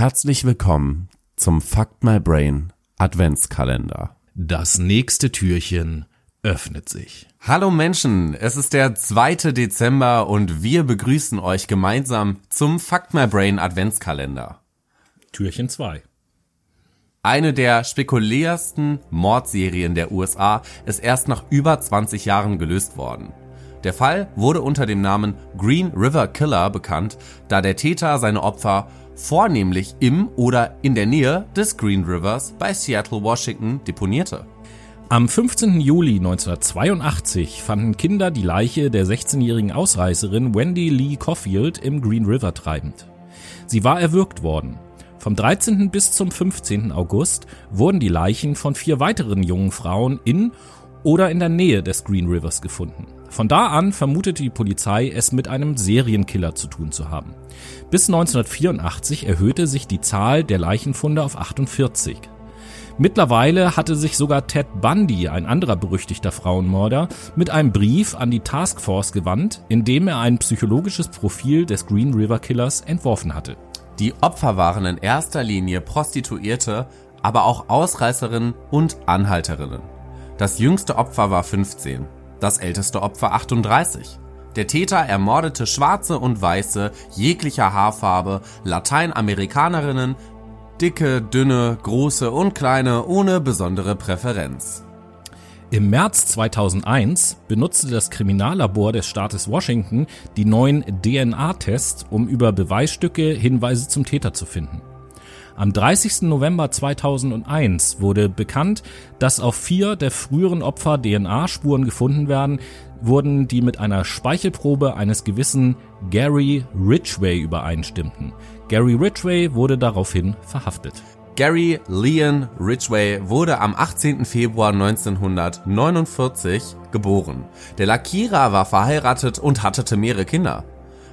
Herzlich willkommen zum Fuck My Brain Adventskalender. Das nächste Türchen öffnet sich. Hallo Menschen, es ist der 2. Dezember und wir begrüßen euch gemeinsam zum Fuck My Brain Adventskalender. Türchen 2. Eine der spekulärsten Mordserien der USA ist erst nach über 20 Jahren gelöst worden. Der Fall wurde unter dem Namen Green River Killer bekannt, da der Täter seine Opfer vornehmlich im oder in der Nähe des Green Rivers bei Seattle, Washington deponierte. Am 15. Juli 1982 fanden Kinder die Leiche der 16-jährigen Ausreißerin Wendy Lee Caulfield im Green River treibend. Sie war erwürgt worden. Vom 13. bis zum 15. August wurden die Leichen von vier weiteren jungen Frauen in oder in der Nähe des Green Rivers gefunden. Von da an vermutete die Polizei, es mit einem Serienkiller zu tun zu haben. Bis 1984 erhöhte sich die Zahl der Leichenfunde auf 48. Mittlerweile hatte sich sogar Ted Bundy, ein anderer berüchtigter Frauenmörder, mit einem Brief an die Taskforce gewandt, in dem er ein psychologisches Profil des Green River Killers entworfen hatte. Die Opfer waren in erster Linie Prostituierte, aber auch Ausreißerinnen und Anhalterinnen. Das jüngste Opfer war 15 das älteste Opfer 38. Der Täter ermordete Schwarze und Weiße jeglicher Haarfarbe, Lateinamerikanerinnen, dicke, dünne, große und kleine ohne besondere Präferenz. Im März 2001 benutzte das Kriminallabor des Staates Washington die neuen DNA-Tests, um über Beweisstücke Hinweise zum Täter zu finden. Am 30. November 2001 wurde bekannt, dass auf vier der früheren Opfer DNA-Spuren gefunden werden, wurden, die mit einer Speichelprobe eines gewissen Gary Ridgway übereinstimmten. Gary Ridgway wurde daraufhin verhaftet. Gary Leon Ridgway wurde am 18. Februar 1949 geboren. Der Lackierer war verheiratet und hatte mehrere Kinder.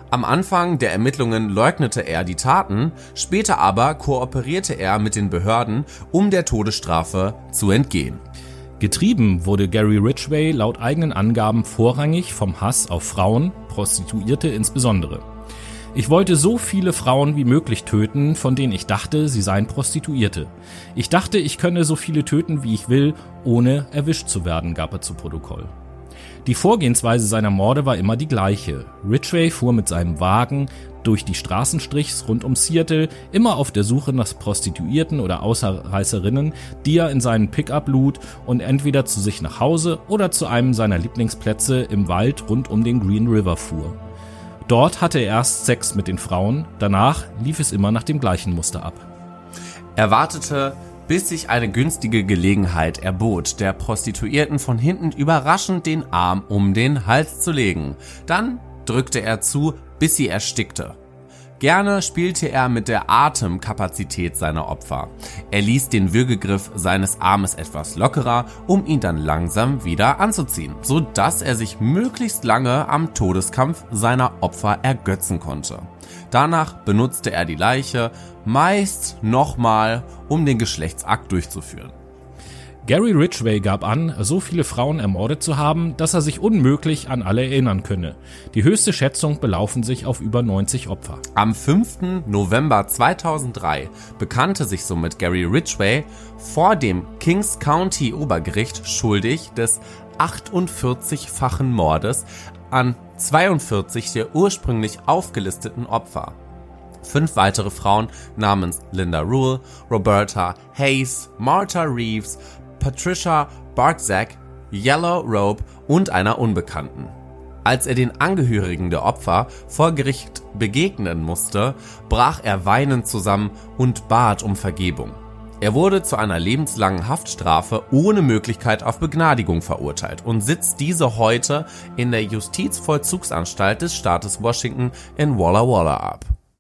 Am Anfang der Ermittlungen leugnete er die Taten, später aber kooperierte er mit den Behörden, um der Todesstrafe zu entgehen. Getrieben wurde Gary Ridgway laut eigenen Angaben vorrangig vom Hass auf Frauen, Prostituierte insbesondere. Ich wollte so viele Frauen wie möglich töten, von denen ich dachte, sie seien Prostituierte. Ich dachte, ich könne so viele töten, wie ich will, ohne erwischt zu werden, gab er zu Protokoll. Die Vorgehensweise seiner Morde war immer die gleiche. Ridgway fuhr mit seinem Wagen durch die Straßenstrichs rund um Seattle, immer auf der Suche nach Prostituierten oder Außerreißerinnen, die er in seinen Pickup lud und entweder zu sich nach Hause oder zu einem seiner Lieblingsplätze im Wald rund um den Green River fuhr. Dort hatte er erst Sex mit den Frauen, danach lief es immer nach dem gleichen Muster ab. Er wartete bis sich eine günstige Gelegenheit erbot, der Prostituierten von hinten überraschend den Arm um den Hals zu legen. Dann drückte er zu, bis sie erstickte. Gerne spielte er mit der Atemkapazität seiner Opfer. Er ließ den Würgegriff seines Armes etwas lockerer, um ihn dann langsam wieder anzuziehen, so dass er sich möglichst lange am Todeskampf seiner Opfer ergötzen konnte. Danach benutzte er die Leiche meist nochmal, um den Geschlechtsakt durchzuführen. Gary Ridgway gab an, so viele Frauen ermordet zu haben, dass er sich unmöglich an alle erinnern könne. Die höchste Schätzung belaufen sich auf über 90 Opfer. Am 5. November 2003 bekannte sich somit Gary Ridgway vor dem Kings County Obergericht schuldig des 48-fachen Mordes an 42 der ursprünglich aufgelisteten Opfer. Fünf weitere Frauen namens Linda Rule, Roberta Hayes, Martha Reeves, Patricia Bartzak, Yellow Rope und einer Unbekannten. Als er den Angehörigen der Opfer vor Gericht begegnen musste, brach er weinend zusammen und bat um Vergebung. Er wurde zu einer lebenslangen Haftstrafe ohne Möglichkeit auf Begnadigung verurteilt und sitzt diese heute in der Justizvollzugsanstalt des Staates Washington in Walla Walla ab.